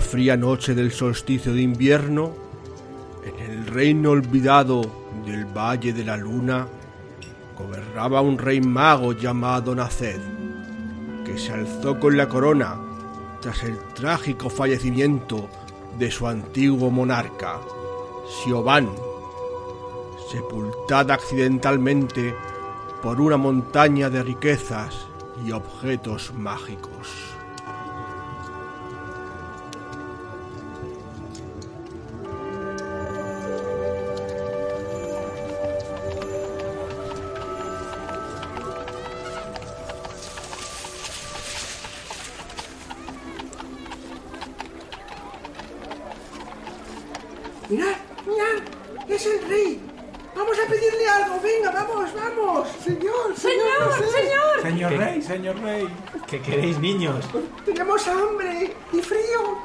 Fría noche del solsticio de invierno, en el reino olvidado del Valle de la Luna, gobernaba un rey mago llamado Naced, que se alzó con la corona tras el trágico fallecimiento de su antiguo monarca, Siobhan, sepultada accidentalmente por una montaña de riquezas y objetos mágicos. Niños? Tenemos hambre y frío.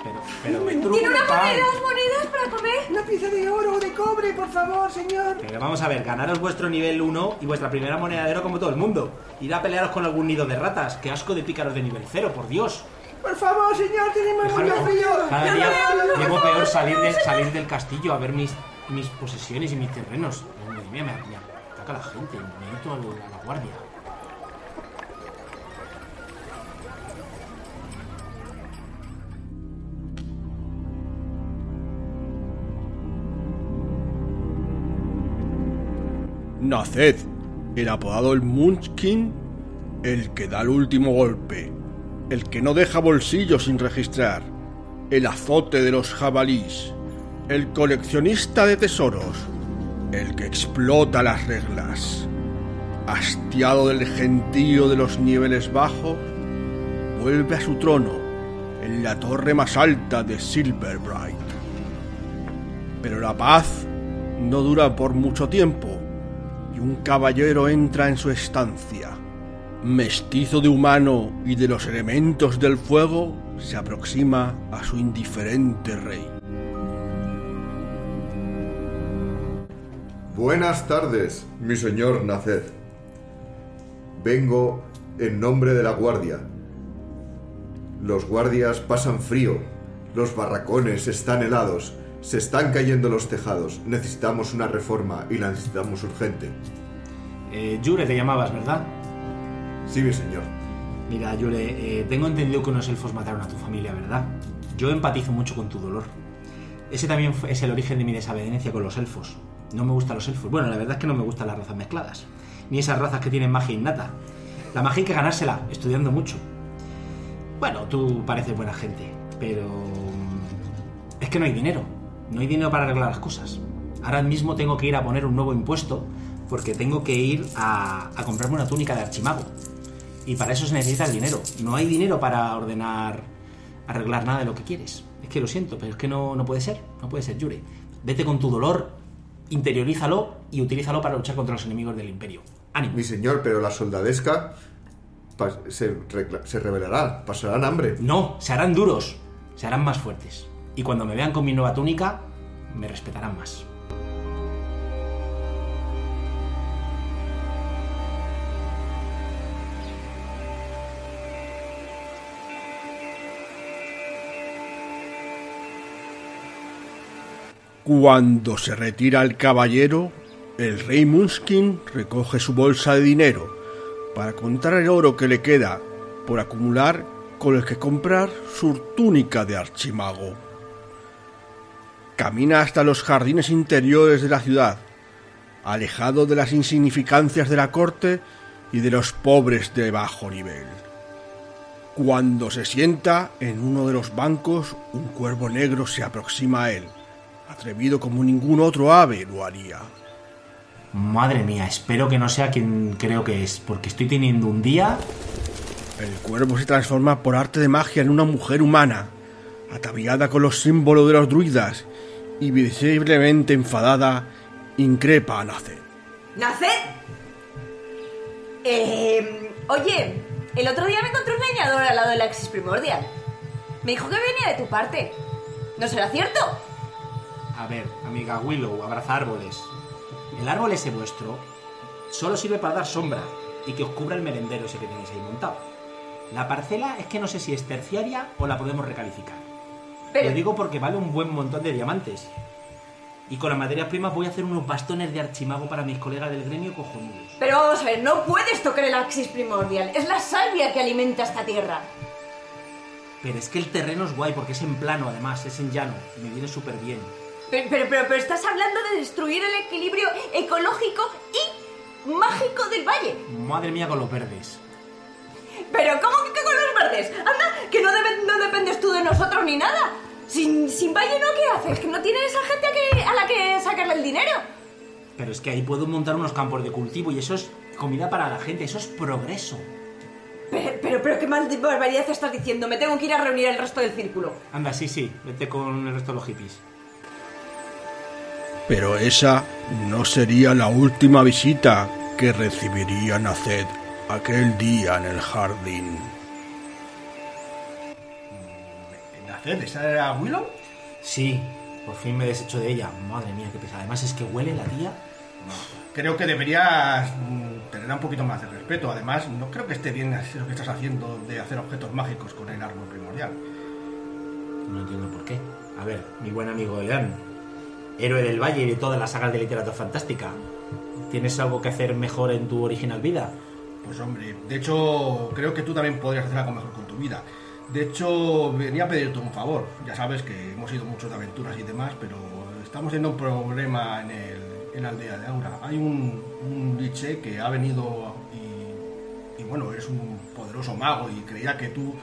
Pero, pero, ¿Tiene una moneda, dos monedas para comer? Una pieza de oro o de cobre, por favor, señor. pero vamos a ver, ganaros vuestro nivel 1 y vuestra primera moneda de oro como todo el mundo. Ir a pelearos con algún nido de ratas. Qué asco de pícaros de nivel 0, por Dios. Por favor, señor, tenemos mucho frío. Cada día no, no, no, llevo peor salir, de, salir del castillo a ver mis, mis posesiones y mis terrenos. Madre mía, me, me ataca la gente. Me meto a la guardia. Naced, el apodado el Munchkin, el que da el último golpe, el que no deja bolsillos sin registrar, el azote de los jabalís, el coleccionista de tesoros, el que explota las reglas, hastiado del gentío de los niveles bajos, vuelve a su trono en la torre más alta de Silverbright. Pero la paz no dura por mucho tiempo y un caballero entra en su estancia. Mestizo de humano y de los elementos del fuego, se aproxima a su indiferente rey. Buenas tardes, mi señor Naced. Vengo en nombre de la guardia. Los guardias pasan frío, los barracones están helados, se están cayendo los tejados. Necesitamos una reforma y la necesitamos urgente. Eh, Yure te llamabas, ¿verdad? Sí, mi señor. Mira, Yure, eh, tengo entendido que unos elfos mataron a tu familia, ¿verdad? Yo empatizo mucho con tu dolor. Ese también es el origen de mi desavenencia con los elfos. No me gustan los elfos. Bueno, la verdad es que no me gustan las razas mezcladas. Ni esas razas que tienen magia innata. La magia hay que ganársela, estudiando mucho. Bueno, tú pareces buena gente, pero... mm, Es que no hay dinero. No hay dinero para arreglar las cosas. Ahora mismo tengo que ir a poner un nuevo impuesto porque tengo que ir a, a comprarme una túnica de archimago. Y para eso se necesita el dinero. No hay dinero para ordenar, arreglar nada de lo que quieres. Es que lo siento, pero es que no, no puede ser. No puede ser, Yure. Vete con tu dolor, interiorízalo y utilízalo para luchar contra los enemigos del imperio. ¡Ánimo! Mi señor, pero la soldadesca se, se revelará, pasarán hambre. No, se harán duros, se harán más fuertes. Y cuando me vean con mi nueva túnica, me respetarán más. Cuando se retira el caballero, el rey Munskin recoge su bolsa de dinero para contar el oro que le queda por acumular con el que comprar su túnica de archimago. Camina hasta los jardines interiores de la ciudad, alejado de las insignificancias de la corte y de los pobres de bajo nivel. Cuando se sienta en uno de los bancos, un cuervo negro se aproxima a él, atrevido como ningún otro ave lo haría. Madre mía, espero que no sea quien creo que es, porque estoy teniendo un día... El cuervo se transforma por arte de magia en una mujer humana, ataviada con los símbolos de los druidas y visiblemente enfadada, increpa a Naced. ¿Naced? Eh, oye, el otro día me encontré un leñador al lado de la Axis Primordial. Me dijo que venía de tu parte. ¿No será cierto? A ver, amiga Willow, abraza árboles. El árbol ese vuestro solo sirve para dar sombra y que os cubra el merendero ese que tenéis ahí montado. La parcela es que no sé si es terciaria o la podemos recalificar. Pero- Lo digo porque vale un buen montón de diamantes. Y con las materias primas voy a hacer unos bastones de archimago para mis colegas del gremio cojonudos. Pero vamos a ver, no puedes tocar el axis primordial. Es la salvia que alimenta esta tierra. Pero es que el terreno es guay porque es en plano además, es en llano. Y me viene súper bien. Pero, pero, pero, pero estás hablando de destruir el equilibrio ecológico y mágico del valle. Madre mía con los verdes. Pero ¿cómo que con los verdes? Anda, que no, debe- no dependes tú de nosotros ni nada. Sin, sin valle no, ¿qué haces? Que no tienes esa gente a, que, a la que sacarle el dinero. Pero es que ahí puedo montar unos campos de cultivo y eso es comida para la gente, eso es progreso. Pero, pero, pero qué mal de barbaridad estás diciendo. Me tengo que ir a reunir el resto del círculo. Anda, sí, sí, vete con el resto de los hippies. Pero esa no sería la última visita que recibiría Naced aquel día en el jardín. ¿Naced? ¿Esa era Willow? Sí, por fin me deshecho de ella. Madre mía, qué pesada. Además es que huele la tía. Creo que deberías mm, tener un poquito más de respeto. Además, no creo que esté bien así lo que estás haciendo de hacer objetos mágicos con el árbol primordial. No entiendo por qué. A ver, mi buen amigo León, héroe del valle y de todas las sagas de literatura fantástica. ¿Tienes algo que hacer mejor en tu original vida? Pues hombre, de hecho, creo que tú también podrías hacer algo mejor con tu vida. De hecho, venía a pedirte un favor. Ya sabes que hemos ido muchos de aventuras y demás, pero estamos teniendo un problema en, el, en la aldea de Aura. Hay un, un liche que ha venido y, bueno, es un poderoso mago y creía que tú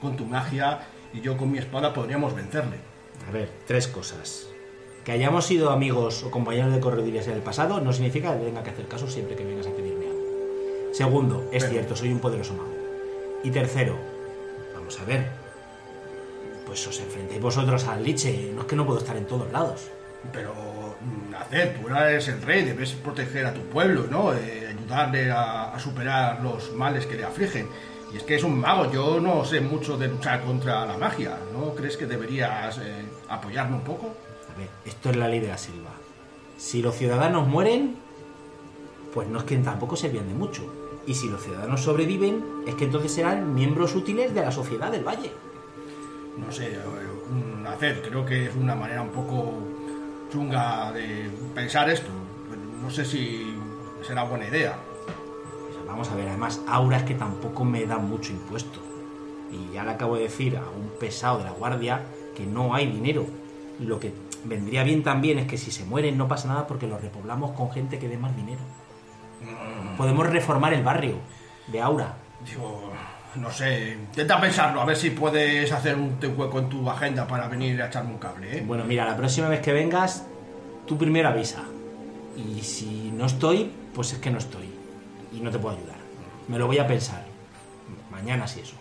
con tu magia y yo con mi espada podríamos vencerle. A ver, tres cosas. Que hayamos sido amigos o compañeros de corredillas en el pasado no significa que tenga que hacer caso siempre que vengas a algo. Segundo, es Pero- cierto, soy un poderoso mago. Y tercero, vamos a ver. Pues os enfrentéis vosotros al liche. No es que no puedo estar en todos lados. Pero, mm, Naced, tú eres el rey, debes proteger a tu pueblo, ¿no? Eh, ayudarle a, a superar los males que le afligen. Y es que es un mago, yo no sé mucho de luchar contra la magia, ¿no crees que deberías eh, apoyarme un poco? A ver, esto es la ley de la selva. Si los ciudadanos mueren, pues no es que tampoco servían de mucho. Y si los ciudadanos sobreviven, es que entonces serán miembros útiles de la sociedad del valle. No sé, eh, un- Naced, creo que es una manera un poco chunga de pensar esto. No sé si será buena idea. Pues vamos a ver, además, Aura es que tampoco me da mucho impuesto. Y ya le acabo de decir a un pesado de la guardia que no hay dinero. Lo que vendría bien también es que si se mueren no pasa nada porque los repoblamos con gente que dé más dinero. Podemos reformar el barrio de Aura. Digo, no sé, intenta pensarlo, a ver si puedes hacer un te- hueco en tu agenda para venir a echarme un cable, ¿eh? Bueno, mira, la próxima vez que vengas, tú primero avisa. Y si no estoy, pues es que no estoy. Y no te puedo ayudar. Me lo voy a pensar. Mañana sí eso.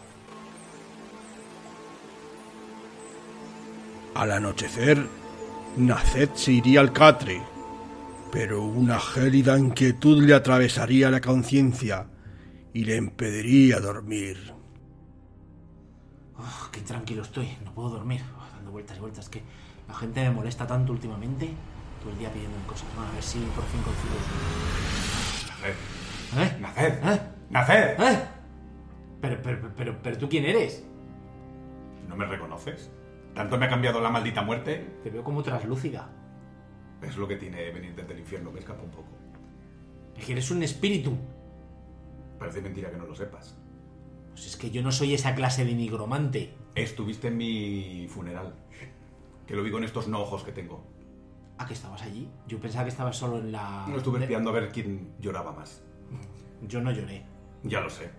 Al anochecer, Naced se iría al catre, pero una gélida inquietud le atravesaría la conciencia y le impediría dormir. Oh, qué tranquilo estoy, no puedo dormir. Oh, dando vueltas y vueltas. Que la gente me molesta tanto últimamente. Todo el día pidiendo cosas. Bueno, a ver si por fin consigo. Naced, ¿Eh? Naced, ¿Eh? Naced. ¿Eh? Pero, pero, pero, pero tú quién eres? ¿No me reconoces? ¿Tanto me ha cambiado la maldita muerte? Te veo como traslúcida. Es lo que tiene venir desde el infierno, me escapa un poco. Es que eres un espíritu. Parece mentira que no lo sepas. Pues es que yo no soy esa clase de nigromante. Estuviste en mi funeral. Que lo vi con estos no ojos que tengo. Ah, que estabas allí. Yo pensaba que estabas solo en la. No estuve espiando a ver quién lloraba más. Yo no lloré. Ya lo sé.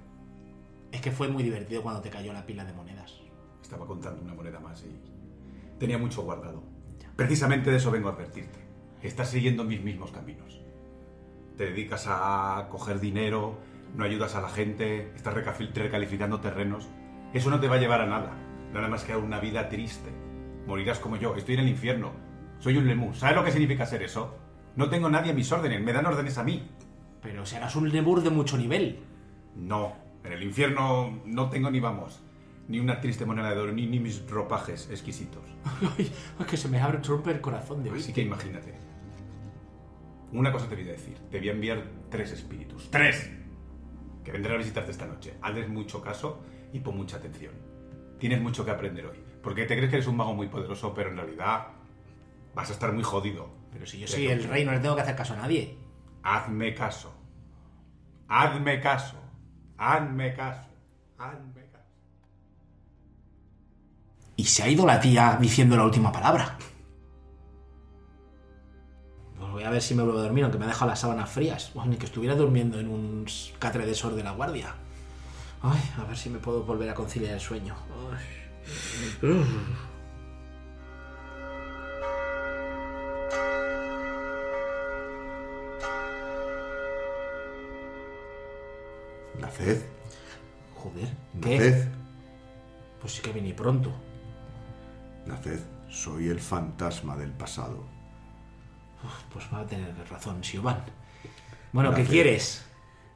Es que fue muy divertido cuando te cayó la pila de monedas. Estaba contando una moneda más y tenía mucho guardado. Precisamente de eso vengo a advertirte. Estás siguiendo mis mismos caminos. Te dedicas a coger dinero, no ayudas a la gente, estás recalificando terrenos. Eso no te va a llevar a nada. Nada más que a una vida triste. Morirás como yo. Estoy en el infierno. Soy un lemur. ¿Sabes lo que significa ser eso? No tengo nadie a mis órdenes. Me dan órdenes a mí. Pero serás un Lemur de mucho nivel. No. En el infierno no tengo ni vamos. Ni una triste moneda de oro, ni, ni mis ropajes exquisitos. Ay, es que se me abre el corazón de Así que imagínate. Una cosa te voy a decir. Te voy a enviar tres espíritus. ¡Tres! Que vendrán a visitarte esta noche. Hazles mucho caso y pon mucha atención. Tienes mucho que aprender hoy. Porque te crees que eres un mago muy poderoso, pero en realidad vas a estar muy jodido. Pero si yo soy el rey, no le tengo que hacer caso a nadie. Hazme caso. Hazme caso. Hazme caso. Hazme caso. Y se ha ido la tía diciendo la última palabra. Voy a ver si me vuelvo a dormir, aunque me ha dejado las sábanas frías. Ni que estuviera durmiendo en un catre de sor de la guardia. Ay, a ver si me puedo volver a conciliar el sueño. Ay. Naced, Joder, ¿qué? Naced, Pues sí que vení pronto. Naced, soy el fantasma del pasado. Uf, Pues va a tener razón, Siobhan. Bueno, ¿qué quieres?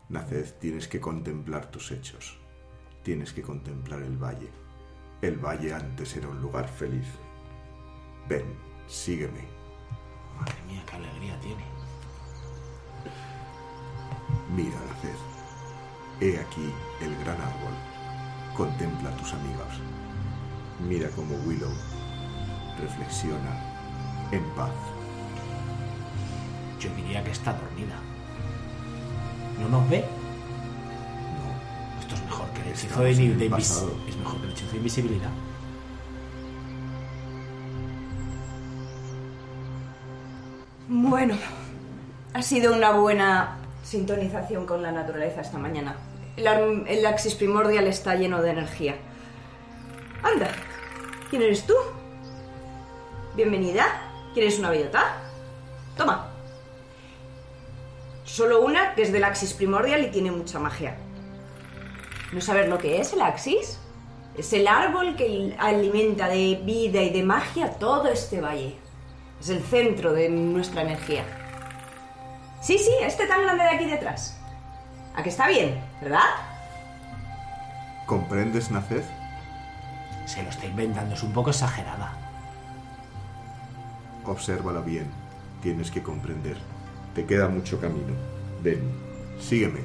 Naced, tienes que contemplar tus hechos. Tienes que contemplar el valle. El valle antes era un lugar feliz. Ven, sígueme. Madre mía, qué alegría tiene. Mira, Naced. He aquí el gran árbol. Contempla a tus amigos. Mira cómo Willow reflexiona en paz. Yo diría que está dormida. ¿No nos ve? No, Esto es mejor que el hechizo de, en el de invis- pasado. Es mejor que el hechizo de invisibilidad. Bueno, ha sido una buena sintonización con la naturaleza esta mañana. El, el Axis primordial está lleno de energía. Anda, ¿quién eres tú? Bienvenida. ¿Quieres una bellota? Toma. Solo una que es del Axis primordial y tiene mucha magia. ¿No sabes lo que es el Axis? Es el árbol que alimenta de vida y de magia todo este valle. Es el centro de nuestra energía. Sí, sí, este tan grande de aquí detrás. ¿A que está bien, verdad? ¿Comprendes, Naced? Se lo está inventando, es un poco exagerada. Obsérvala bien. Tienes que comprender. Te queda mucho camino. Ven, sígueme.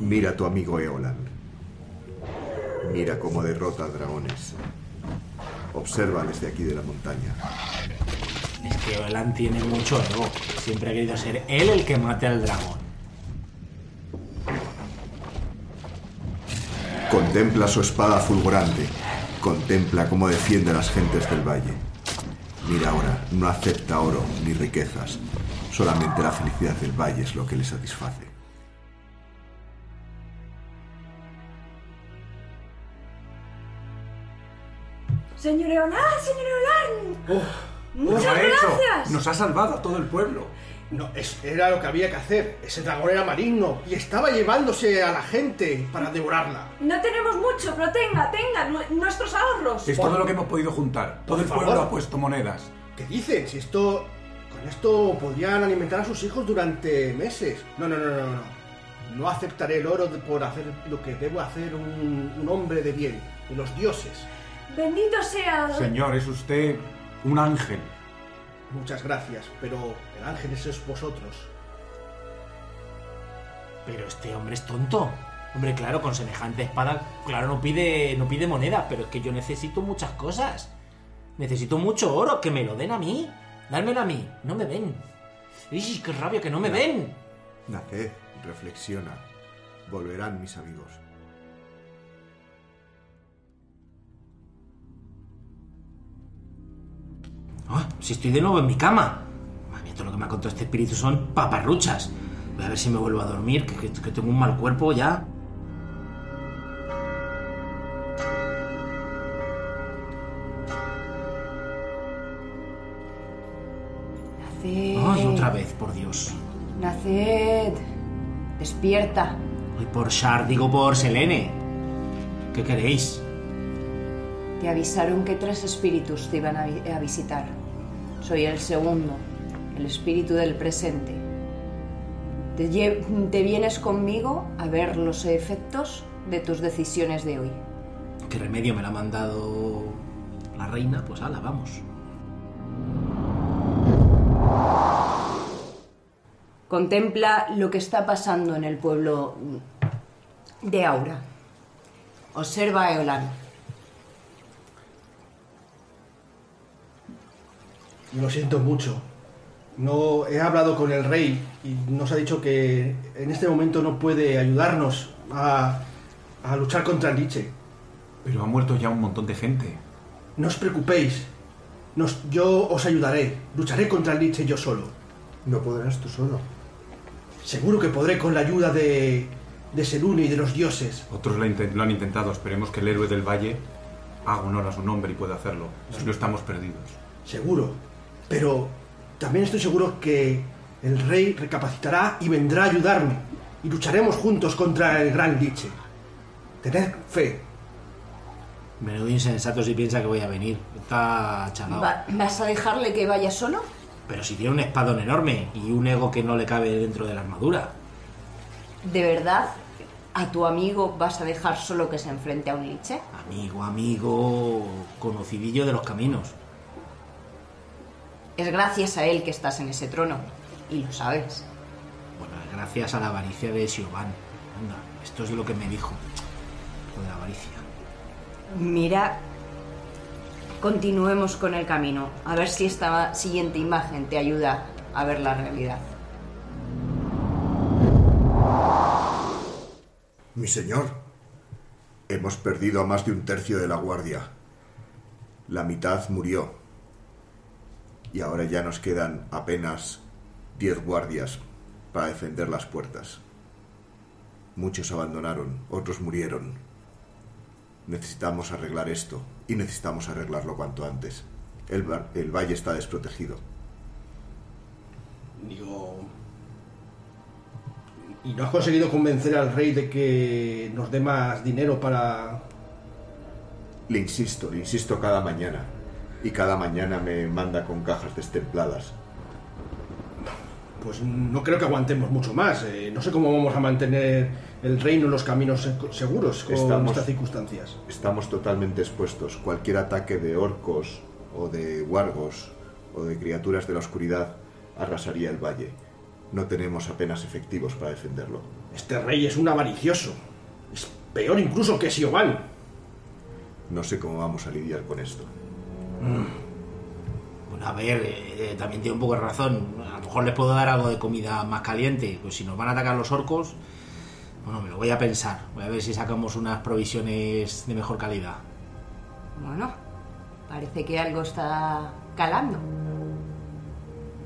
Mira a tu amigo Eolan. Mira cómo derrota a dragones. Observa desde aquí de la montaña. Es que Oelan tiene mucho ego. Siempre ha querido ser él el que mate al dragón. Contempla su espada fulgurante. Contempla cómo defiende a las gentes del valle. Mira ahora, no acepta oro ni riquezas. Solamente la felicidad del valle es lo que le satisface. Señor Eolán, señor Eolán. Muchas ¡Lo ha hecho! gracias. Nos ha salvado a todo el pueblo. No, es- era lo que había que hacer. Ese dragón era maligno y estaba llevándose a la gente para devorarla. No tenemos mucho, pero tenga, tenga nu- nuestros ahorros. Es todo lo que hemos podido juntar. Todo el Por pueblo favor. ha puesto monedas. ¿Qué dicen? Si esto. Con esto podrían alimentar a sus hijos durante meses. No, no, no, no, no. No aceptaré el oro de- por hacer lo que debo hacer un, un hombre de bien, de los dioses. Bendito sea. Señor, es usted un ángel. Muchas gracias, pero el ángel es vosotros. Pero este hombre es tonto. Hombre, claro, con semejante espada, claro, no pide, no pide moneda, pero es que yo necesito muchas cosas. Necesito mucho oro, que me lo den a mí. Dármelo a mí, no me ven. ¡Ih, qué rabia que no me ven! Naced, reflexiona. Volverán mis amigos. Ah, si estoy de nuevo en mi cama. Madre mía, todo lo que me ha contado este espíritu son paparruchas. Voy a ver si me vuelvo a dormir, que, que- que tengo un mal cuerpo ya. Naced. Ay, otra vez, por Dios. Naced. Despierta. Ay, por Shar, digo por Selene. ¿Qué queréis? Te avisaron que tres espíritus te iban a, vi- a visitar. Soy el segundo, el espíritu del presente. Te, vienes conmigo a ver los efectos de tus decisiones de hoy. ¿Qué remedio me la ha mandado la reina? Pues ala, vamos. Contempla lo que está pasando en el pueblo de Aura. Observa a Eolan. Lo siento mucho. No he hablado con el rey y nos ha dicho que en este momento no puede ayudarnos a, a luchar contra el Liche. Pero ha muerto ya un montón de gente. No os preocupéis. Nos- yo os ayudaré. Lucharé contra el Liche yo solo. No podrás tú solo. Seguro que podré con la ayuda de, de Selune y de los dioses. Otros lo, lo han intentado. Esperemos que el héroe del valle haga honor a su nombre y pueda hacerlo. Si no estamos perdidos. Seguro. Pero también estoy seguro que el rey recapacitará y vendrá a ayudarme. Y lucharemos juntos contra el gran Liche. Tened fe. Menudo insensato si piensa que voy a venir. Está chalado. Va- ¿Vas a dejarle que vaya solo? Pero si tiene un espadón enorme y un ego que no le cabe dentro de la armadura. ¿De verdad a tu amigo vas a dejar solo que se enfrente a un liche? Amigo, amigo, conocidillo de los caminos. Es gracias a él que estás en ese trono. Y lo sabes. Bueno, es gracias a la avaricia de Siobhan. Anda, esto es lo que me dijo. Lo de la avaricia. Mira, continuemos con el camino. A ver si esta siguiente imagen te ayuda a ver la realidad. Mi señor, hemos perdido a más de un tercio de la guardia. La mitad murió. Y ahora ya nos quedan apenas diez guardias para defender las puertas. Muchos abandonaron, otros murieron. Necesitamos arreglar esto y necesitamos arreglarlo cuanto antes. El, el valle está desprotegido. Digo... ¿Y no has conseguido convencer al rey de que nos dé más dinero para... Le insisto, le insisto cada mañana. Y cada mañana me manda con cajas destempladas. Pues no creo que aguantemos mucho más. eh, no sé cómo vamos a mantener el reino en los caminos se- seguros con Estamos- estas circunstancias. Estamos totalmente expuestos. Cualquier ataque de orcos o de wargos o de criaturas de la oscuridad arrasaría el valle. No tenemos apenas efectivos para defenderlo. Este rey es un avaricioso. Es peor incluso que Siobhan. No sé cómo vamos a lidiar con esto. Bueno, a ver, eh, también tiene un poco de razón. A lo mejor les puedo dar algo de comida más caliente. Pues si nos van a atacar los orcos, bueno, me lo voy a pensar. Voy a ver si sacamos unas provisiones de mejor calidad. Bueno, parece que algo está calando.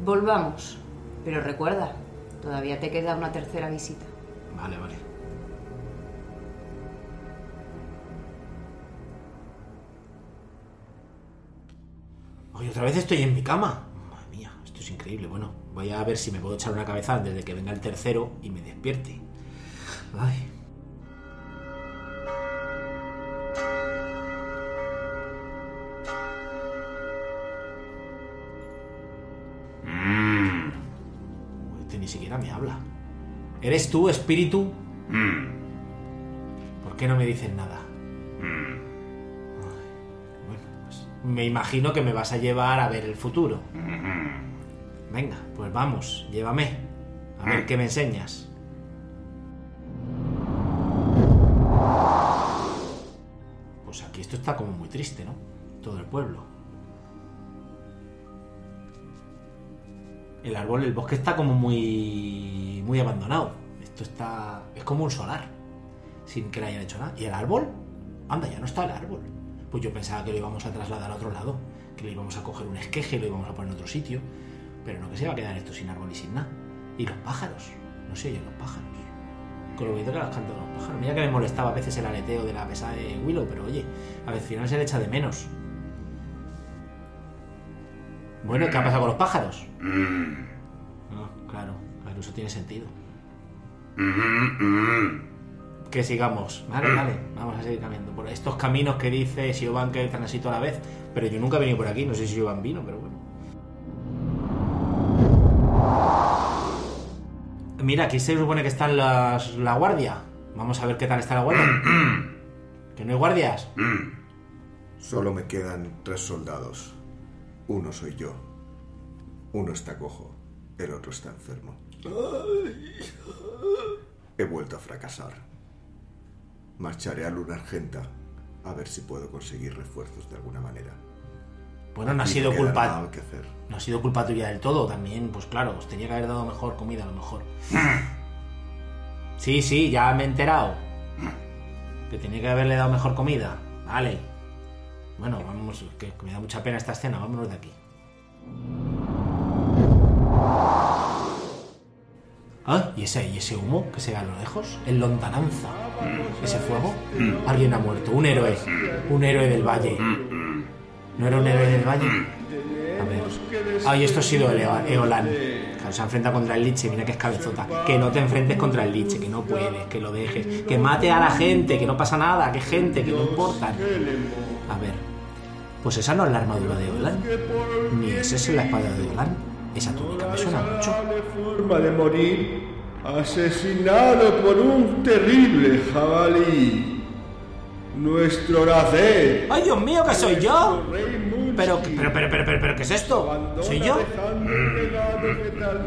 Volvamos. Pero recuerda, todavía te queda una tercera visita. Vale, vale. Oye, otra vez estoy en mi cama. Madre mía, esto es increíble. Bueno, voy a ver si me puedo echar una cabeza antes de que venga el tercero y me despierte. Ay. Este ni siquiera me habla. ¿Eres tú, espíritu? ¿Por qué no me dices nada? Me imagino que me vas a llevar a ver el futuro. Venga, pues vamos, llévame. A ver qué me enseñas. Pues aquí esto está como muy triste, ¿no? Todo el pueblo. El árbol, el bosque está como muy muy abandonado. Esto está es como un solar, sin que le hayan hecho nada. Y el árbol, anda, ya no está el árbol. Pues yo pensaba que lo íbamos a trasladar a otro lado, que le íbamos a coger un esqueje y lo íbamos a poner en otro sitio, pero no que se va a quedar esto sin árbol y sin nada. Y los pájaros, no se oyen los pájaros. Con lo bonito que las cantan los pájaros. Mira que me molestaba a veces el aleteo de la mesa de Willow, pero oye, a veces al final se le echa de menos. Bueno, ¿qué ha pasado con los pájaros? No, claro, claro, eso tiene sentido. Que sigamos, vale, vale, vamos a seguir caminando por estos caminos que dice Siobhan que están así toda la vez, pero yo nunca he venido por aquí, no sé si Siobhan vino, pero bueno. Mira, aquí se supone que están las, la guardia. Vamos a ver qué tal está la guardia. ¿Que no hay guardias? Solo me quedan tres soldados. Uno soy yo. Uno está cojo. El otro está enfermo. He vuelto a fracasar. Marcharé a Luna Argenta a ver si puedo conseguir refuerzos de alguna manera. Bueno, no ha sido culpa. nada que hacer. No ha sido culpa tuya del todo, también, pues claro, os tenía que haber dado mejor comida a lo mejor. Sí, sí, ya me he enterado. Que tenía que haberle dado mejor comida. Vale. Bueno, vamos, que, que me da mucha pena esta escena, vámonos de aquí. Ah, ¿y ese, ¿y ese humo que se ve a lo lejos? En lontananza. ¿Ese fuego? Alguien ha muerto, un héroe. Un héroe del valle. ¿No era un héroe del valle? A ver. Ay, esto ha sido Eolan. Claro, se ha enfrentado contra el Liche, mira que es cabezota. Que no te enfrentes contra el Liche, que no puedes, que lo dejes. Que mate a la gente, que no pasa nada, que gente, que no importa. A ver. Pues esa no es la armadura de Eolan. Ni esa es la espada de Eolan. Esa túnica me suena mucho. forma de morir asesinado por un terrible jabalí. Nuestro nacer. ¡Ay, Dios mío, que soy yo! Pero, pero, pero, pero, pero, pero, ¿qué es esto? ¿Soy yo?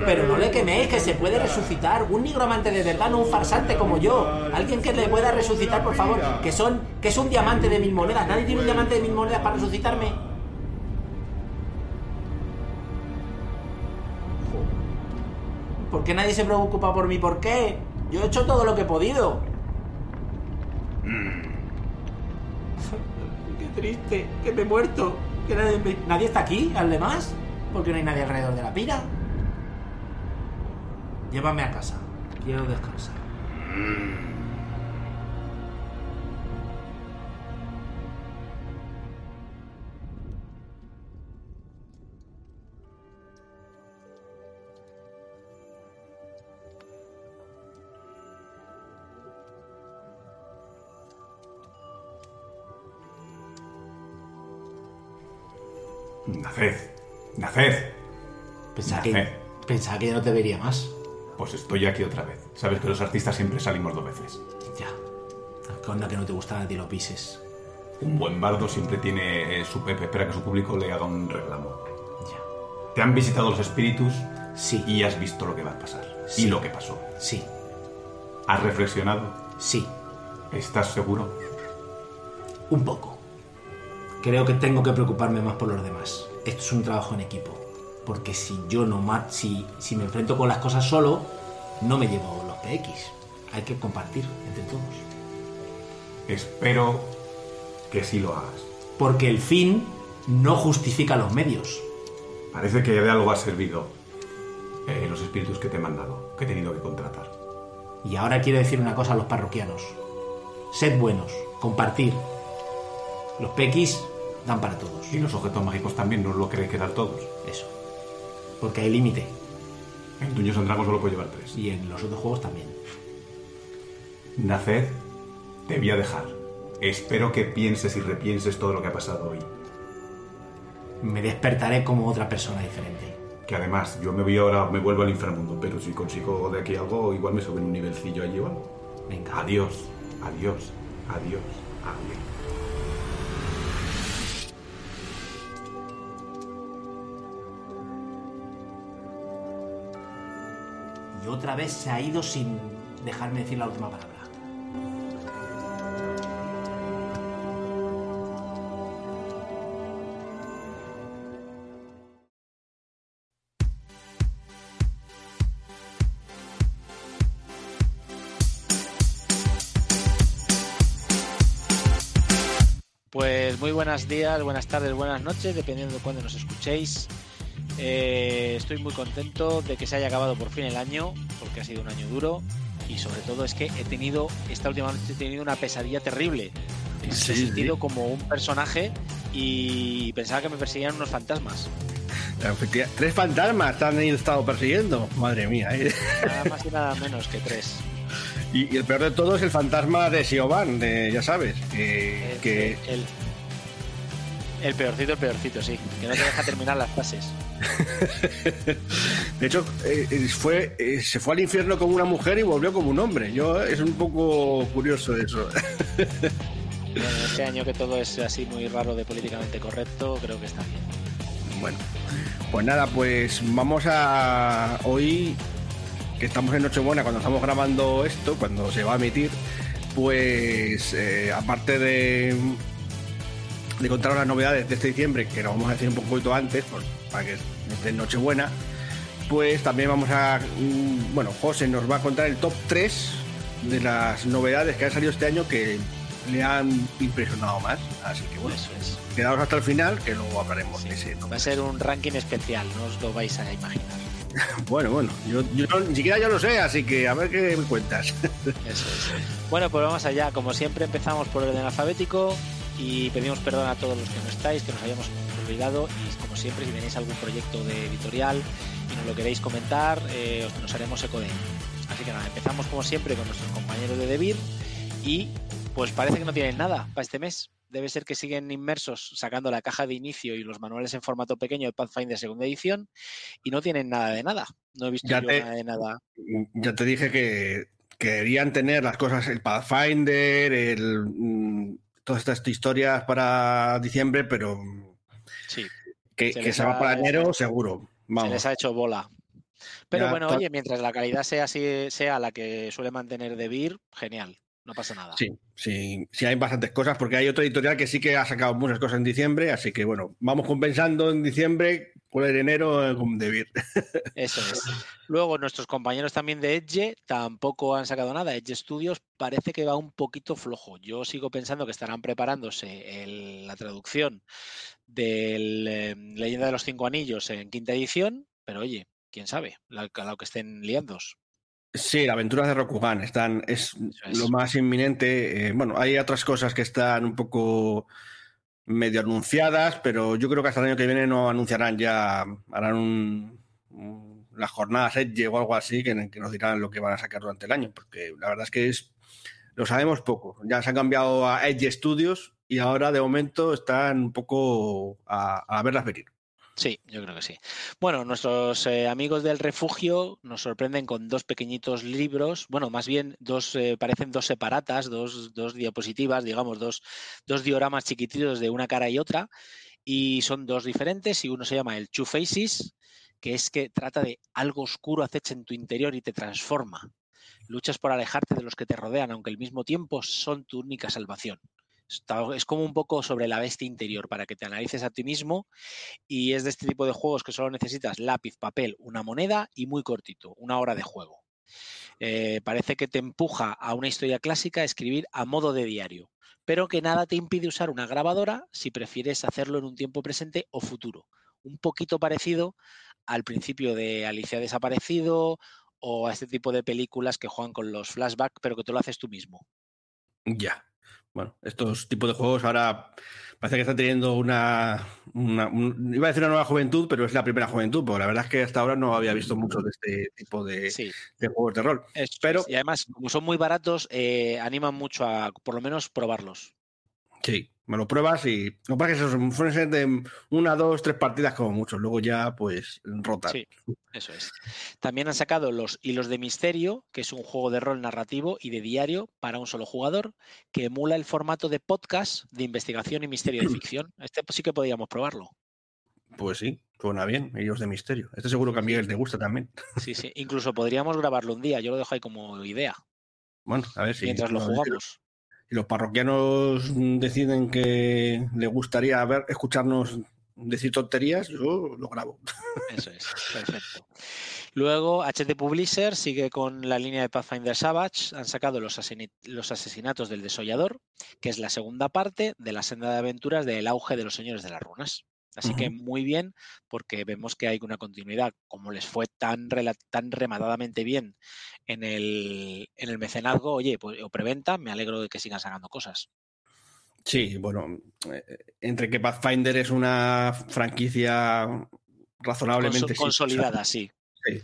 Pero no le queméis, que se puede resucitar. Un nigromante de verdad, no un farsante como yo. Alguien que le pueda resucitar, por favor. Que son, que es un diamante de mil monedas. Nadie tiene un diamante de mil monedas para resucitarme. ¿Por qué nadie se preocupa por mí? ¿Por qué? Yo he hecho todo lo que he podido. Qué triste, que me he muerto. Que nadie, me- nadie está aquí, además. Porque no hay nadie alrededor de la pira. Llévame a casa. Quiero descansar. Naced, naced. Pensaba que, Naced. pensaba que ya no te vería más. Pues estoy aquí otra vez. Sabes que los artistas siempre salimos dos veces. Ya. Con que no te gustan a ti lo pises. Un buen bardo siempre tiene eh, su pepe, espera que su público le haga un reclamo. Ya. Te han visitado los espíritus Sí. y has visto lo que va a pasar. Sí. Y lo que pasó. Sí. ¿Has reflexionado? Sí. ¿Estás seguro? Un poco. Creo que tengo que preocuparme más por los demás. Esto es un trabajo en equipo. Porque si yo no si, si me enfrento con las cosas solo, no me llevo los PX. Hay que compartir entre todos. Espero que sí lo hagas. Porque el fin no justifica los medios. Parece que de algo ha servido eh, los espíritus que te he mandado, que he tenido que contratar. Y ahora quiero decir una cosa a los parroquianos. Sed buenos, compartir. Los PX dan para todos. Y los objetos mágicos también, ¿no lo queréis quedar todos? Eso. Porque hay límite. En Dungeons and Dragons solo puedo llevar tres. Y en los otros juegos también. Naced, te voy a dejar. Espero que pienses y repienses todo lo que ha pasado hoy. Me despertaré como otra persona diferente. Que además, yo me voy ahora, me vuelvo al inframundo, pero si consigo de aquí algo, igual me suben un nivelcillo allí o algo. Venga. Adiós, adiós, adiós, adiós. Otra vez se ha ido sin dejarme decir la última palabra. Pues muy buenos días, buenas tardes, buenas noches, dependiendo de cuándo nos escuchéis. Eh, estoy muy contento de que se haya acabado por fin el año, porque ha sido un año duro y sobre todo es que he tenido, esta última noche he tenido una pesadilla terrible. He Sí, sentido sí. como un personaje y pensaba que me perseguían unos fantasmas. Tres fantasmas te han estado persiguiendo. Madre mía. ¿eh? Nada más y nada menos que tres. Y, y el peor de todo es el fantasma de Siobhan, de, ya sabes. que- El, que el, el peorcito, el peorcito, sí. Que no te deja terminar las frases. De hecho, eh, eh, fue, eh, se fue al infierno como una mujer y volvió como un hombre. Yo es un poco curioso eso. Bueno, este año que todo es así muy raro de políticamente correcto, creo que está bien. bueno, Pues nada, pues vamos a hoy que estamos en Nochebuena cuando estamos grabando esto, cuando se va a emitir, pues eh, aparte de de contaros las novedades de este diciembre, que lo vamos a decir un poquito antes, pues, para que esté en Nochebuena, pues también vamos a. mm, Bueno, José nos va a contar el top 3 de las novedades que han salido este año que le han impresionado más. Así que bueno, Eso es. quedaos hasta el final, que luego hablaremos de ese. Va a ser un ranking especial, no os lo vais a imaginar. Bueno, bueno, yo, yo no- ni siquiera yo lo sé, así que a ver qué me cuentas. Eso es. Bueno, pues vamos allá. Como siempre, empezamos por orden alfabético y pedimos perdón a todos los que no estáis, que nos hayamos olvidado. Y como siempre, si tenéis algún proyecto de editorial y nos lo queréis comentar, eh, os- nos haremos eco de ello. Así que nada, empezamos como siempre con nuestros compañeros de Debir y pues parece que no tienen nada para este mes. Debe ser que siguen inmersos sacando la caja de inicio y los manuales en formato pequeño de Pathfinder segunda edición y no tienen nada de nada. No he visto Ya yo te- nada de nada. ya te dije que querían tener las cosas, el Pathfinder, el, mm, todas estas historias para diciembre, pero Sí, que Se que les se va para enero seguro. se les ha hecho bola. Pero Ya, bueno, oye, mientras la calidad sea así, sea la que suele mantener de Beer, genial, no pasa nada. Sí, sí, sí hay bastantes cosas, porque hay otra editorial que sí que ha sacado muchas cosas en diciembre, así que bueno, vamos compensando en diciembre por el enero eh, con Debir. Eso es. Luego, nuestros compañeros también de Edge tampoco han sacado nada. Edge Studios parece que va un poquito flojo. Yo sigo pensando que estarán preparándose el- la traducción del eh, Leyenda de los Cinco Anillos en quinta edición, pero oye, quién sabe, la, la que estén liandos. Sí, la aventura de Rokugan están, es, es. lo más inminente. eh, bueno, hay otras cosas que están un poco medio anunciadas, pero yo creo que hasta el año que viene no anunciarán ya, harán un, un- las jornadas Edge o algo así que, que nos dirán lo que van a sacar durante el año, porque la verdad es que es, lo sabemos poco. Ya se han cambiado a Edge Studios y ahora de momento están un poco a, a verlas venir. Sí, yo creo que sí. Bueno, nuestros eh, amigos del refugio nos sorprenden con dos pequeñitos libros, bueno, más bien dos, eh, parecen dos separatas, dos, dos diapositivas, digamos, dos, dos dioramas chiquititos de una cara y otra, y son dos diferentes, y uno se llama el Two Faces, que es que trata de algo oscuro acecha en tu interior y te transforma. Luchas por alejarte de los que te rodean, aunque al mismo tiempo son tu única salvación. Es como un poco sobre la bestia interior, para que te analices a ti mismo y es de este tipo de juegos que solo necesitas lápiz, papel, una moneda y muy cortito, una hora de juego. Eh, parece que te empuja a una historia clásica a escribir a modo de diario, pero que nada te impide usar una grabadora si prefieres hacerlo en un tiempo presente o futuro. Un poquito parecido al principio de Alicia desaparecido o a este tipo de películas que juegan con los flashbacks, pero que tú lo haces tú mismo. Ya. Bueno, estos tipos de juegos ahora parece que están teniendo una, una- un- iba a decir una nueva juventud, pero es la primera juventud, porque la verdad es que hasta ahora no había visto mucho de este tipo de, Sí, de juegos de rol. eso Pero- es. y además, como son muy baratos, eh, animan mucho a por lo menos probarlos. Sí, me lo pruebas y lo que pasa es que ser de una, dos, tres partidas como mucho, luego ya pues rotan. Sí. Eso es. También han sacado los Hilos de Misterio, que es un juego de rol narrativo y de diario para un solo jugador, que emula el formato de podcast de investigación y misterio de ficción. Este pues, sí que podríamos probarlo. Pues sí, suena bien, ellos de misterio. Este seguro que a Miguel te gusta también. Sí, sí. Incluso podríamos grabarlo un día. Yo lo dejo ahí como idea, Bueno, a ver si mientras lo jugamos. Si los parroquianos deciden que le gustaría ver, escucharnos decir tonterías, yo lo grabo. Eso es, perfecto. Luego, HT Publisher sigue con la línea de Pathfinder Savage. Han sacado los, los asesinatos del desollador, que es la segunda parte de la senda de aventuras del auge de los señores de las runas. Así que muy bien, porque vemos que hay una continuidad. Como les fue tan, rematadamente bien en el, en el mecenazgo, oye, pues, o preventa, me alegro de que sigan sacando cosas. Sí, bueno, eh, entre que Pathfinder es una franquicia razonablemente Conso- consolidada, sí. Sí.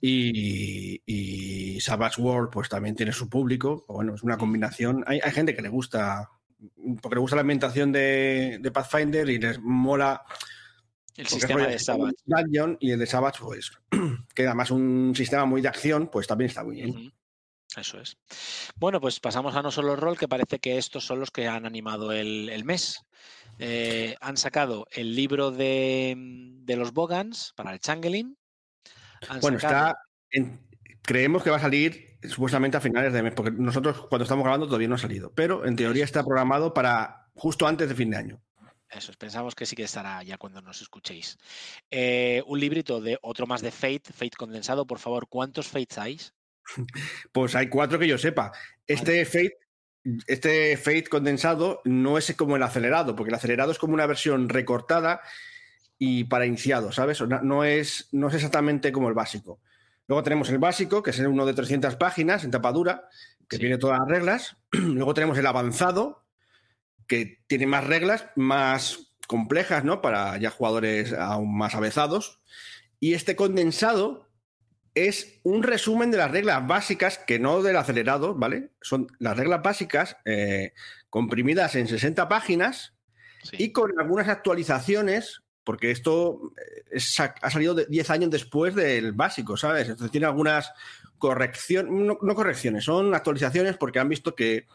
Y, y Savage World, pues también tiene su público. Bueno, es una combinación. Hay, hay gente que le gusta, porque le gusta la ambientación de, de Pathfinder y les mola El sistema de Savage. Dungeon y el de Savage, pues, que además un sistema muy de acción, pues también está muy bien. Eso es. Bueno, pues pasamos a no solo rol, que parece que estos son los que han animado el, el mes. Eh, han sacado el libro de, de los Bogans para el Changeling. Han Bueno, sacado- está. en- creemos que va a salir supuestamente a finales de mes, porque nosotros cuando estamos grabando todavía no ha salido, pero en teoría está programado para justo antes de fin de año. Eso es, pensamos que sí que estará ya cuando nos escuchéis. Eh, un librito de otro más de Fate, Fate condensado. Por favor, ¿cuántos Fates hay? Pues hay cuatro que yo sepa. Este Fate, este Fate condensado no es como el acelerado, porque el acelerado es como una versión recortada y para iniciados, ¿sabes? No es, no es exactamente como el básico. Luego tenemos el básico, que es uno de 300 páginas en tapadura, que Sí. tiene todas las reglas. Luego tenemos el avanzado, que tiene más reglas, más complejas, ¿no? Para ya jugadores aún más avezados. Y este condensado es un resumen de las reglas básicas, que no del acelerado, ¿vale? Son las reglas básicas eh, comprimidas en 60 páginas Sí. y con algunas actualizaciones, porque esto eh, es- ha salido de 10 años después del básico, ¿sabes? Entonces tiene algunas correcciones, no, no correcciones, son actualizaciones porque han visto que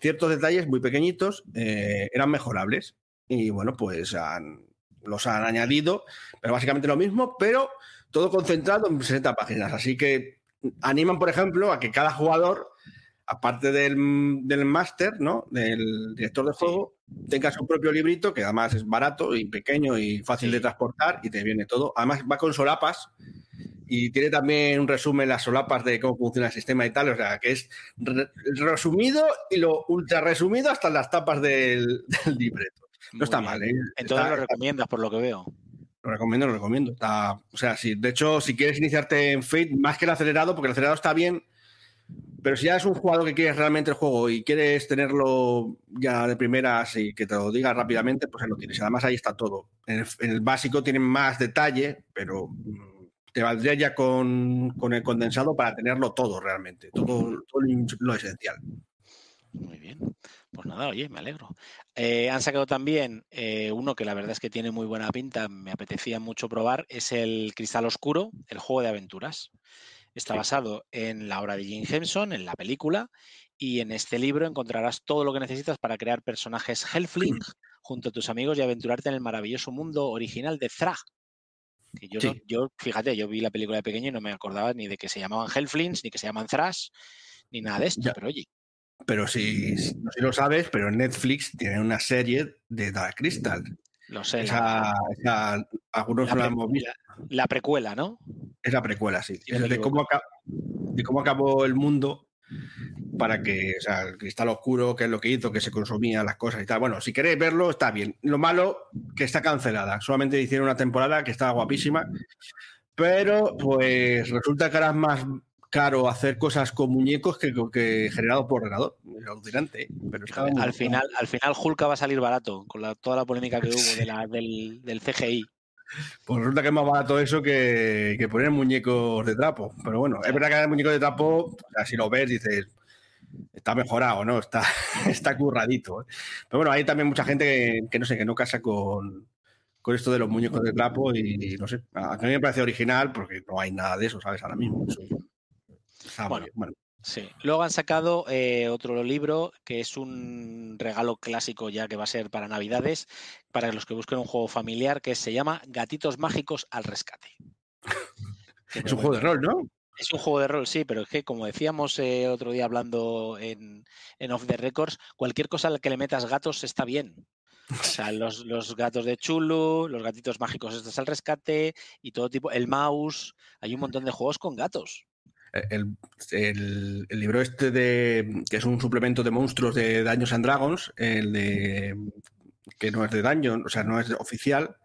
ciertos detalles muy pequeñitos eh, eran mejorables. Y bueno, pues han- los han añadido, pero básicamente lo mismo, pero todo concentrado en 60 páginas. Así que animan, por ejemplo, a que cada jugador, aparte del, del máster, ¿no? Del director de juego, tenga su propio librito, que además es barato y pequeño y fácil Sí. de transportar y te viene todo. Además va con solapas y tiene también un resumen las solapas de cómo funciona el sistema y tal. O sea, que es re- resumido y lo ultra resumido hasta las tapas del, del libreto. No Muy está bien. mal, ¿eh? Entonces Está- lo recomiendas, por lo que veo. lo recomiendo, lo recomiendo. Está, o sea, sí, de hecho, si quieres iniciarte en Fate, más que el acelerado, porque el acelerado está bien, pero si ya es un jugador que quieres realmente el juego y quieres tenerlo ya de primeras y que te lo diga rápidamente, pues lo tienes. Además, ahí está todo. En el, básico tienen más detalle, pero mm, te valdría ya con, con el condensado para tenerlo todo realmente, todo, lo esencial. Muy bien. Pues nada, oye, me alegro. Eh, han sacado también eh, uno que la verdad es que tiene muy buena pinta, me apetecía mucho probar, es el Cristal Oscuro, el juego de aventuras. Está basado en la obra de Jim Henson, en la película, y en este libro encontrarás todo lo que necesitas para crear personajes Hellfling junto a tus amigos y aventurarte en el maravilloso mundo original de Thrag. Que yo, no- Sí. yo, fíjate, yo vi la película de pequeño y no me acordaba ni de que se llamaban Hellflings, ni que se llaman Thrash, ni nada de esto, Ya. pero oye, Pero si, no sé si lo sabes, pero Netflix tiene una serie de Dark Crystal. Lo sé. la- Esa, esa- algunos La, pre- la- la precuela, ¿no? Es la precuela, sí. Es de, cómo aca- de cómo acabó el mundo para que, o sea, el cristal oscuro, que es lo que hizo, que se consumían las cosas y tal. Bueno, si queréis verlo, está bien. Lo malo, que está cancelada. Solamente hicieron una temporada que estaba guapísima. Pero, pues, resulta que ahora es más caro hacer cosas con muñecos que, que generado por ordenador. Es alucinante, ¿eh? pero muy- al final, al final Hulk va a salir barato con la- toda la polémica que hubo de la- del, del CGI. Pues resulta que es más barato eso que, que poner muñecos de trapo. Pero bueno, es verdad que el muñeco de trapo, si lo ves, dices, está mejorado, ¿no? Está, está curradito. ¿eh? Pero bueno, hay también mucha gente que, que no sé, que no casa con, con esto de los muñecos de trapo y, no sé, a mí me parece original porque no hay nada de eso, ¿sabes? Ahora mismo. Eso Bueno. Bueno, Sí. Luego han sacado eh, otro libro que es un regalo clásico ya que va a ser para Navidades, para los que busquen un juego familiar que se llama Gatitos Mágicos al Rescate. Es un juego de rol, ¿no? Es un juego de rol, sí, pero es que como decíamos eh, otro día hablando en, en Off the Records, cualquier cosa a la que le metas gatos está bien. O sea, los, los gatos de Chulu, los gatitos mágicos estos al rescate y todo tipo, el mouse, hay un montón de juegos con gatos. El, el- el libro este de que es un suplemento de monstruos de Dungeons and Dragons, el de que no es de Dungeon, o sea, no es oficial,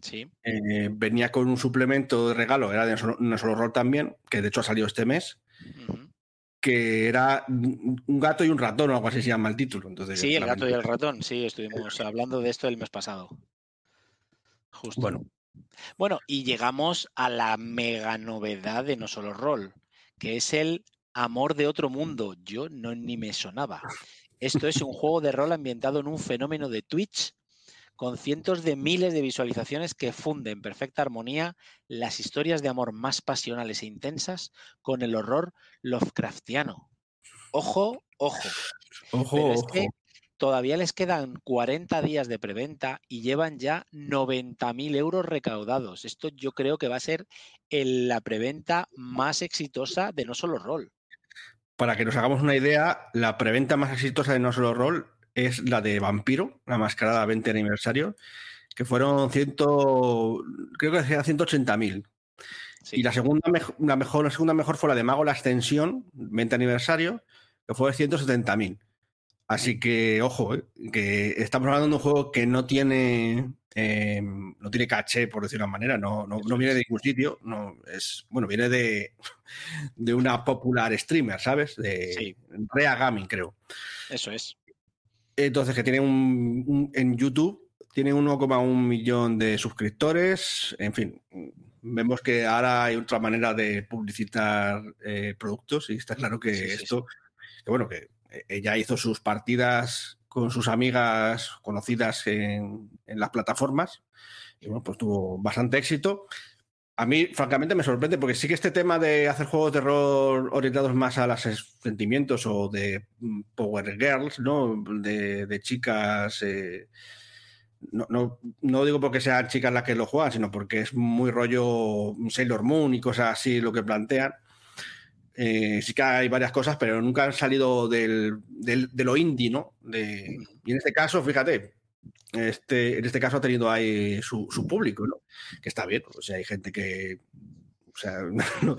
Sí, eh, venía con un suplemento de regalo, era de no solo rol también, que de hecho ha salido este mes, que era un un gato y un ratón o algo así se llama el título. Entonces, sí, el gato y el ratón, sí, estuvimos hablando de esto el mes pasado. Justo. Bueno, Bueno, y llegamos a la mega novedad de No Solo Rol, que es el Amor de otro mundo. Yo no ni me sonaba. Esto es un juego de rol ambientado en un fenómeno de Twitch con cientos de miles de visualizaciones que funden en perfecta armonía las historias de amor más pasionales e intensas con el horror Lovecraftiano. ojo, ojo. Ojo, Pero es ojo. que todavía les quedan 40 días de preventa y llevan ya 90.000 euros recaudados. Esto yo creo que va a ser el- la preventa más exitosa de no solo rol. Para que nos hagamos una idea, la preventa más exitosa de No Solo Roll es la de Vampiro, la mascarada 20 aniversario, que fueron ciento, creo que decía 180.000. Sí. Y la segunda, la mejor, la segunda mejor fue la de Mago la Ascensión, 20 aniversario, que fue 170.000. Así que, ojo, eh, que estamos hablando de un juego que no tiene, eh, no tiene caché, por decirlo de una manera, no, no, no viene de ningún sitio, no, es, bueno, viene de, de una popular streamer, ¿sabes? De Sí. Rea Gaming, creo. Eso es. Entonces, que tiene un, un- en YouTube, tiene 1,1 millón de suscriptores. En fin, vemos que ahora hay otra manera de publicitar eh, productos y está claro que Sí, sí, esto, que bueno, que ella hizo sus partidas con sus amigas conocidas en, las plataformas y bueno, pues tuvo bastante éxito. A mí, francamente, me sorprende porque sí que este tema de hacer juegos de rol orientados más a los sentimientos o de mm, Power Girls, ¿no? De, de chicas. eh, no, no, no digo porque sean chicas las que lo juegan, sino porque es muy rollo Sailor Moon y cosas así lo que plantean. Eh, sí que hay varias cosas, pero nunca han salido del, del- de lo indie, ¿no? De- y en este caso, fíjate, este, en este caso ha tenido ahí su, su público, ¿no? Que está bien, o sea, hay gente que. O sea, no-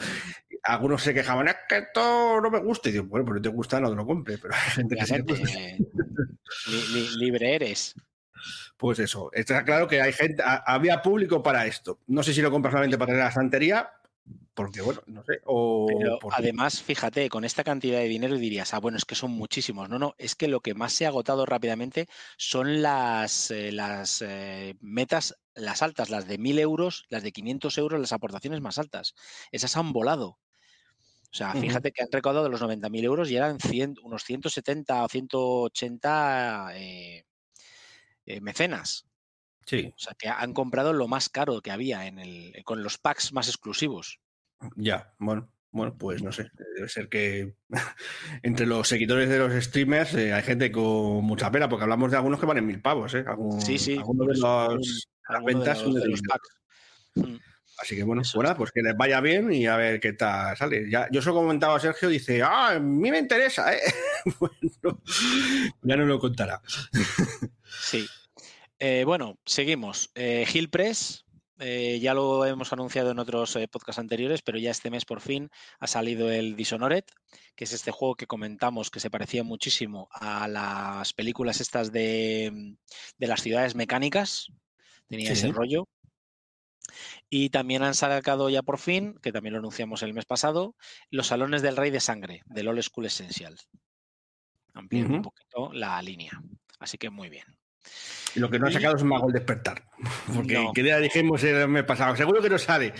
algunos se quejaban, es que esto no me gusta. Y digo, bueno, pues no te gusta, no te lo compre. Pero hay gente que sí, Obviamente, eh, li- li- libre eres. pues eso. Está claro que hay gente, ha- había público para esto. No sé si lo compras solamente para tener la estantería, porque bueno, no sé. O Pero además, fíjate, con esta cantidad de dinero dirías, ah, bueno, es que son muchísimos. No, no, es que lo que más se ha agotado rápidamente son las, eh, las eh, metas, las altas, las de 1.000 euros, las de 500 euros, las aportaciones más altas. Esas han volado. O sea, fíjate que han recaudado los 90.000 euros y eran 100 unos 170 o 180 eh, eh, mecenas. Sí, O sea, que han comprado lo más caro que había en el, con los packs más exclusivos. Ya, bueno. Bueno, pues no sé, debe ser que entre los seguidores de los streamers eh, hay gente con mucha pena, porque hablamos de algunos que van en mil pavos, ¿eh? Algún- Sí, sí, algunos de los- las alguno de ventas los- son de los packs. Mm. Así que bueno, bueno, es. pues que les vaya bien y a ver qué tal sale. Ya, yo se lo comentaba a Sergio, dice, ah, a mí me interesa, ¿eh? bueno, ya no lo contará. Sí. Eh, bueno, seguimos. Eh, Hill Press, eh, ya lo hemos anunciado en otros eh, podcasts anteriores, pero ya este mes por fin ha salido el Dishonored, que es este juego que comentamos que se parecía muchísimo a las películas estas de, de las ciudades mecánicas. Tenía Sí. ese rollo. Y también han sacado ya por fin, que también lo anunciamos el mes pasado, los salones del Rey de Sangre, del Old School Essential. Ampliando un poquito la línea. Así que muy bien. Y lo que no ha Y- sacado es Mago el despertar. Porque No. que ya dijimos el mes pasado, seguro que no sale.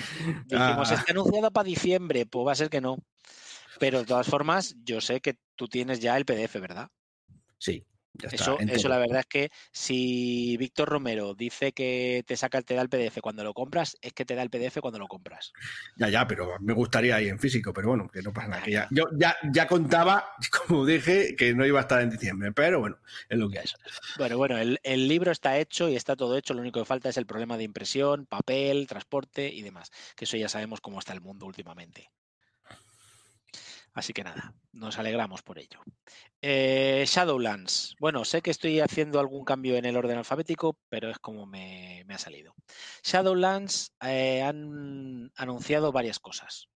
Dijimos, Ah. está anunciado para diciembre, pues va a ser que no. Pero de todas formas, yo sé que tú tienes ya el PDF, ¿verdad? Sí, ya. Eso, eso la verdad es que si Víctor Romero dice que te saca, te da el PDF cuando lo compras, es que te da el PDF cuando lo compras. Ya, ya, pero me gustaría ir en físico, pero bueno, que no pasa nada. Que ya, yo ya, ya contaba, como dije, que no iba a estar en diciembre, pero bueno, es lo que hay. Bueno, bueno, el, el libro está hecho y está todo hecho. Lo único que falta es el problema de impresión, papel, transporte y demás. Que eso ya sabemos cómo está el mundo últimamente. Así que nada, nos alegramos por ello. Eh, Shadowlands. Bueno, sé que estoy haciendo algún cambio en el orden alfabético, pero es como me, ha salido. Shadowlands eh, han anunciado varias cosas.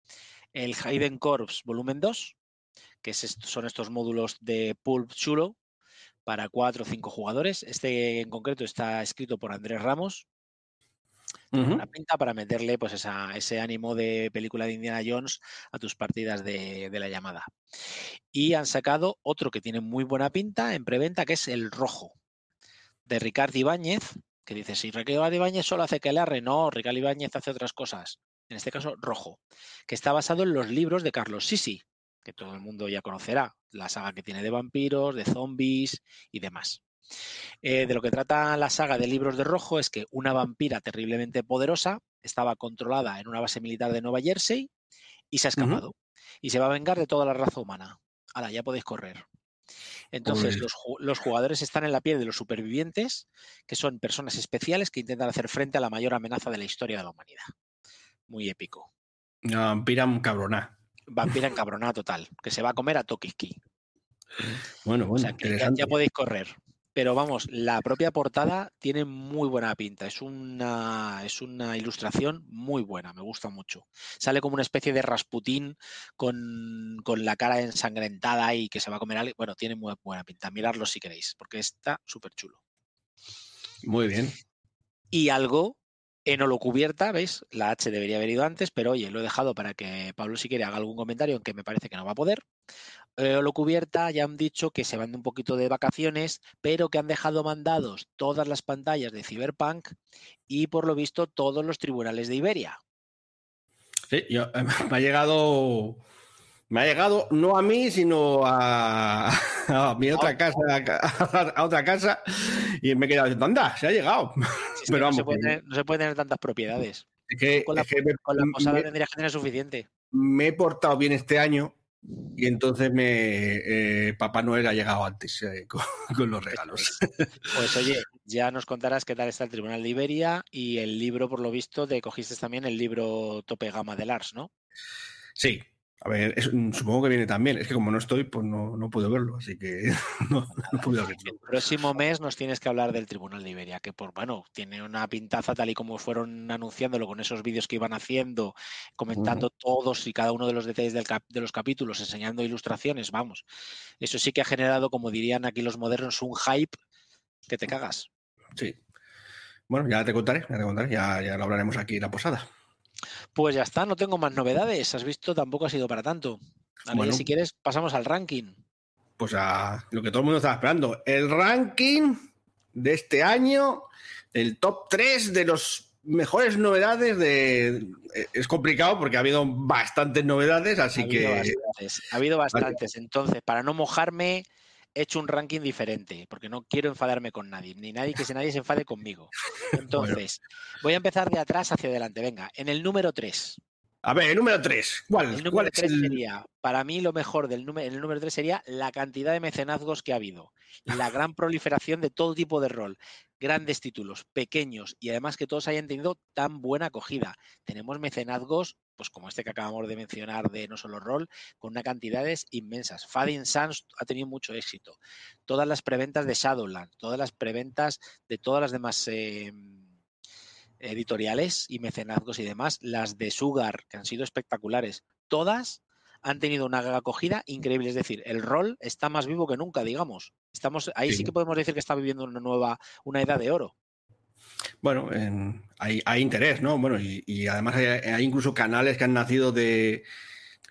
El Hidden Corps Volumen 2, que son estos módulos de Pulp Chulo para cuatro o cinco jugadores. Este en concreto está escrito por Andrés Ramos. Una pinta para meterle pues esa- ese ánimo de película de Indiana Jones a tus partidas de, de la llamada. Y han sacado otro que tiene muy buena pinta en preventa, que es el rojo, de Ricardo Ibáñez, que dice, si Ricardo Ibáñez solo hace que le no, Ricardo Ibáñez hace otras cosas. En este caso, rojo, que está basado en los libros de Carlos Sisi, que todo el mundo ya conocerá, la saga que tiene de vampiros, de zombies y demás. Eh, de lo que trata la saga de libros de rojo es que una vampira terriblemente poderosa estaba controlada en una base militar de Nueva Jersey y se ha escapado. Y se va a vengar de toda la raza humana. Ahora, ya podéis correr. Entonces, los, los, jugadores están en la piel de los supervivientes, que son personas especiales que intentan hacer frente a la mayor amenaza de la historia de la humanidad. Muy épico. Vampira cabrona. Vampira encabronada total, que se va a comer a Tokiski. Bueno, bueno, ya, podéis correr. Pero vamos, la propia portada tiene muy buena pinta. Es una, es una ilustración muy buena, me gusta mucho. Sale como una especie de Rasputín con, con la cara ensangrentada y que se va a comer algo. Bueno, tiene muy buena pinta. Miradlo si queréis, porque está súper chulo. Muy bien. Y algo en cubierta, ¿veis? La H debería haber ido antes, pero oye, lo he dejado para que Pablo si quiere haga algún comentario, aunque me parece que no va a poder. Eh, cubierta ya han dicho que se van un poquito de vacaciones, pero que han dejado mandados todas las pantallas de Cyberpunk y por lo visto todos los tribunales de Iberia. Sí, me ha llegado me ha llegado no a mí, sino a, mi otra casa, a, otra casa, y me he quedado diciendo, anda, se ha llegado. Pero no, se puede tener, no, se puede tener, tantas propiedades. con la, posada tendrías que tener suficiente. Me he portado bien este año y entonces me eh, Papá Noel ha llegado antes eh, con, con, los regalos. Pues oye, ya nos contarás qué tal está el Tribunal de Iberia y el libro, por lo visto, te cogiste también el libro Tope Gama de Lars, ¿no? Sí, a ver, supongo que viene también. Es que como no estoy, pues no, no puedo verlo, así que no, no puedo verlo. El próximo mes nos tienes que hablar del Tribunal de Iberia, que por bueno, tiene una pintaza tal y como fueron anunciándolo con esos vídeos que iban haciendo, comentando todos y cada uno de los detalles del de los capítulos, enseñando ilustraciones, vamos. Eso sí que ha generado, como dirían aquí los modernos, un hype que te cagas. Sí. Bueno, ya te contaré, ya te contaré, ya, ya lo hablaremos aquí en la posada. Pues ya está, no tengo más novedades. Has visto, tampoco ha sido para tanto. si quieres, pasamos al ranking. Pues a lo que todo el mundo estaba esperando. El ranking de este año, el top 3 de los mejores novedades de... Eh, es complicado porque ha habido bastantes novedades, así que... Ha habido bastantes. Entonces, para no mojarme, he hecho un ranking diferente, porque no quiero enfadarme con nadie, ni nadie que se nadie se enfade conmigo. Entonces, voy a empezar de atrás hacia adelante. Venga, en el número 3. A ver, el número 3. ¿Cuál, el número 3 sería, para mí lo mejor del número, el número 3 sería la cantidad de mecenazgos que ha habido, la gran proliferación de todo tipo de rol, grandes títulos, pequeños y además que todos hayan tenido tan buena acogida. Tenemos mecenazgos pues como este que acabamos de mencionar de No Solo Roll, con una cantidades inmensas. Fading Suns ha tenido mucho éxito. Todas las preventas de Shadowland, todas las preventas de todas las demás eh, editoriales y mecenazgos y demás, las de Sugar, que han sido espectaculares, todas han tenido una acogida increíble. Es decir, el rol está más vivo que nunca, digamos. Estamos, ahí sí que podemos decir que está viviendo una nueva, una edad de oro. Bueno, hay, interés, ¿no? Bueno, y, además hay, incluso canales que han nacido de.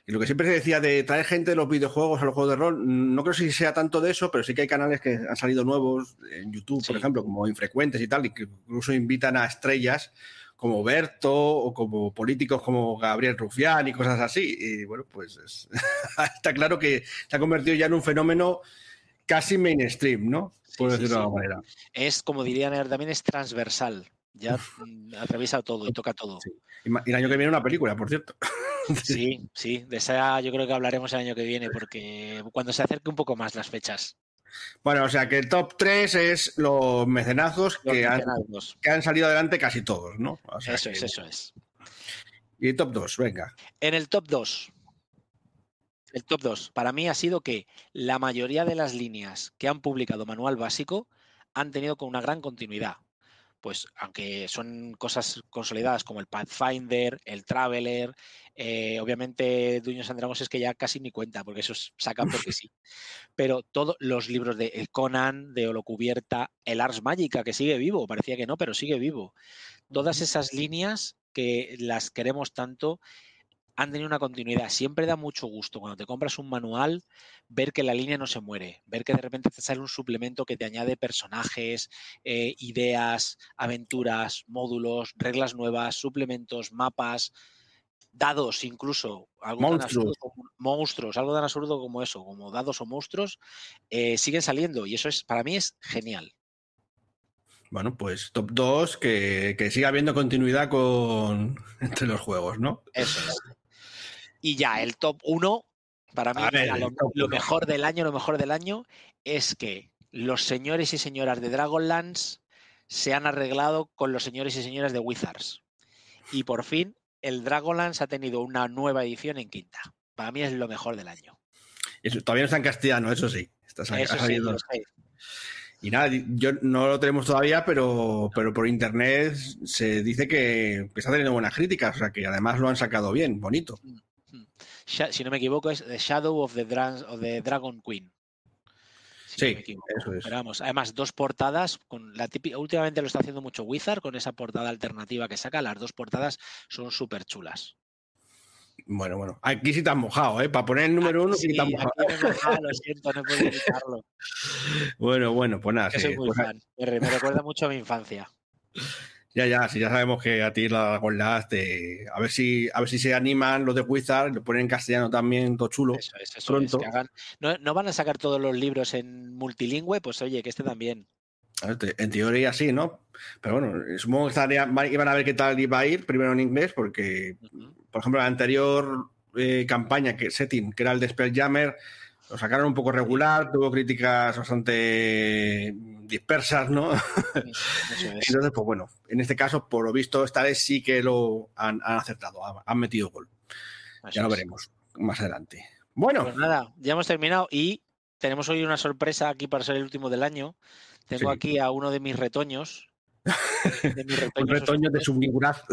lo que siempre se decía de traer gente de los videojuegos a los juegos de rol, no creo si sea tanto de eso, pero sí que hay canales que han salido nuevos en YouTube, por ejemplo, como Infrecuentes y tal, y que incluso invitan a estrellas como Berto o como políticos como Gabriel Rufián y cosas así. Y bueno, pues está claro que se ha convertido ya en un fenómeno casi mainstream, ¿no? Por decirlo de alguna manera. Es, como dirían también es transversal. Ya mm, atraviesa todo y toca todo. Y el año que viene una película, por cierto. Sí, sí, de esa yo creo que hablaremos el año que viene, porque cuando se acerque un poco más las fechas. Bueno, o sea que el top 3 es los mecenazos, que, Han, que, Han, salido adelante casi todos, ¿no? eso es, eso es. Y el top 2, venga. En el top 2, el top 2 para mí ha sido que la mayoría de las líneas que han publicado manual básico han tenido con una gran continuidad. Pues aunque son cosas consolidadas como el Pathfinder, el Traveler, eh, obviamente Dueños and es que ya casi ni cuenta, porque eso sacan porque sí. Pero todos los libros de Conan, de Holocubierta, el Ars Magica, que sigue vivo, parecía que no, pero sigue vivo. Todas esas líneas que las queremos tanto han tenido una continuidad. Siempre da mucho gusto cuando te compras un manual ver que la línea no se muere, ver que de repente te sale un suplemento que te añade personajes, eh, ideas, aventuras, módulos, reglas nuevas, suplementos, mapas, dados incluso, algo monstruos. monstruos, algo tan absurdo como eso, como dados o monstruos, eh, siguen saliendo y eso es para mí es genial. Bueno, pues top 2, que, que siga habiendo continuidad con entre los juegos, ¿no? Eso es. Y ya, el top 1, Para mí, ver, lo, mejor del año, lo mejor del año es que los señores y señoras de Dragonlance se han arreglado con los señores y señoras de Wizards. Y por fin, el Dragonlance ha tenido una nueva edición en quinta. Para mí es lo mejor del año. Eso, todavía no está en castellano, eso sí. Está Eso sí, lo. Y nada, yo no lo tenemos todavía, pero, pero por internet se dice que, que está teniendo buenas críticas, o sea que además lo han sacado bien, bonito. Si no me equivoco, es The Shadow of the, Dra- of the Dragon Queen. Si Sí, no eso es. Pero vamos, además, dos portadas. con la típica, Últimamente lo está haciendo mucho Wizard con esa portada alternativa que saca. Las dos portadas son súper chulas. Bueno, bueno. Aquí sí te has mojado, ¿eh? Para poner el número uno, sí, Sí, te has mojado. aquí me he mojado, lo siento, no podido evitarlo. Bueno, bueno, pues nada. Que sí, soy muy pues, fan. Me recuerda mucho a mi infancia. Ya, ya, sí, ya sabemos que a ti la con las te... a ver si a ver si se animan los de Wizard, lo ponen en castellano también, todo chulo. Eso es, eso Pronto. es, que hagan- no, no van a sacar todos los libros en multilingüe, pues oye, que este también. En teoría sí, ¿no? Pero bueno, supongo que estaría- iban a ver qué tal iba a ir, primero en inglés, porque, por ejemplo, la anterior eh, campaña, que setting, que era el de Spelljammer, lo sacaron un poco regular, tuvo críticas bastante dispersas, ¿no? Eso es. Entonces, pues bueno, en este caso, por lo visto, esta vez sí que lo han, han acertado, han, han metido gol. Ya lo es. veremos más adelante. Bueno, Pues nada, ya hemos terminado y tenemos hoy una sorpresa aquí para ser el último del año. Tengo Sí. aquí a uno de mis retoños. De mis un retoños retoño de oscuros, su figuraz.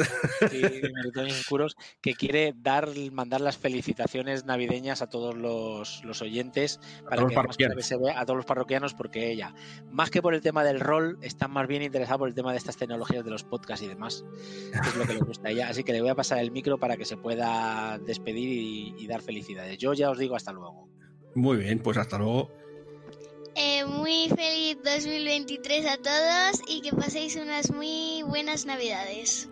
sí, de mis retoños oscuros, que quiere dar, mandar las felicitaciones navideñas a todos los, los oyentes, para que los se vea a todos los parroquianos, porque ella, más que por el tema del rol, están más bien interesados por el tema de estas tecnologías de los podcasts y demás, que es lo que le gusta a ella. Así que le voy a pasar el micro para que se pueda despedir y, y dar felicidades. Yo ya os digo hasta luego. Muy bien, pues hasta luego. Eh, muy feliz 2023 a todos y que paséis unas muy buenas navidades.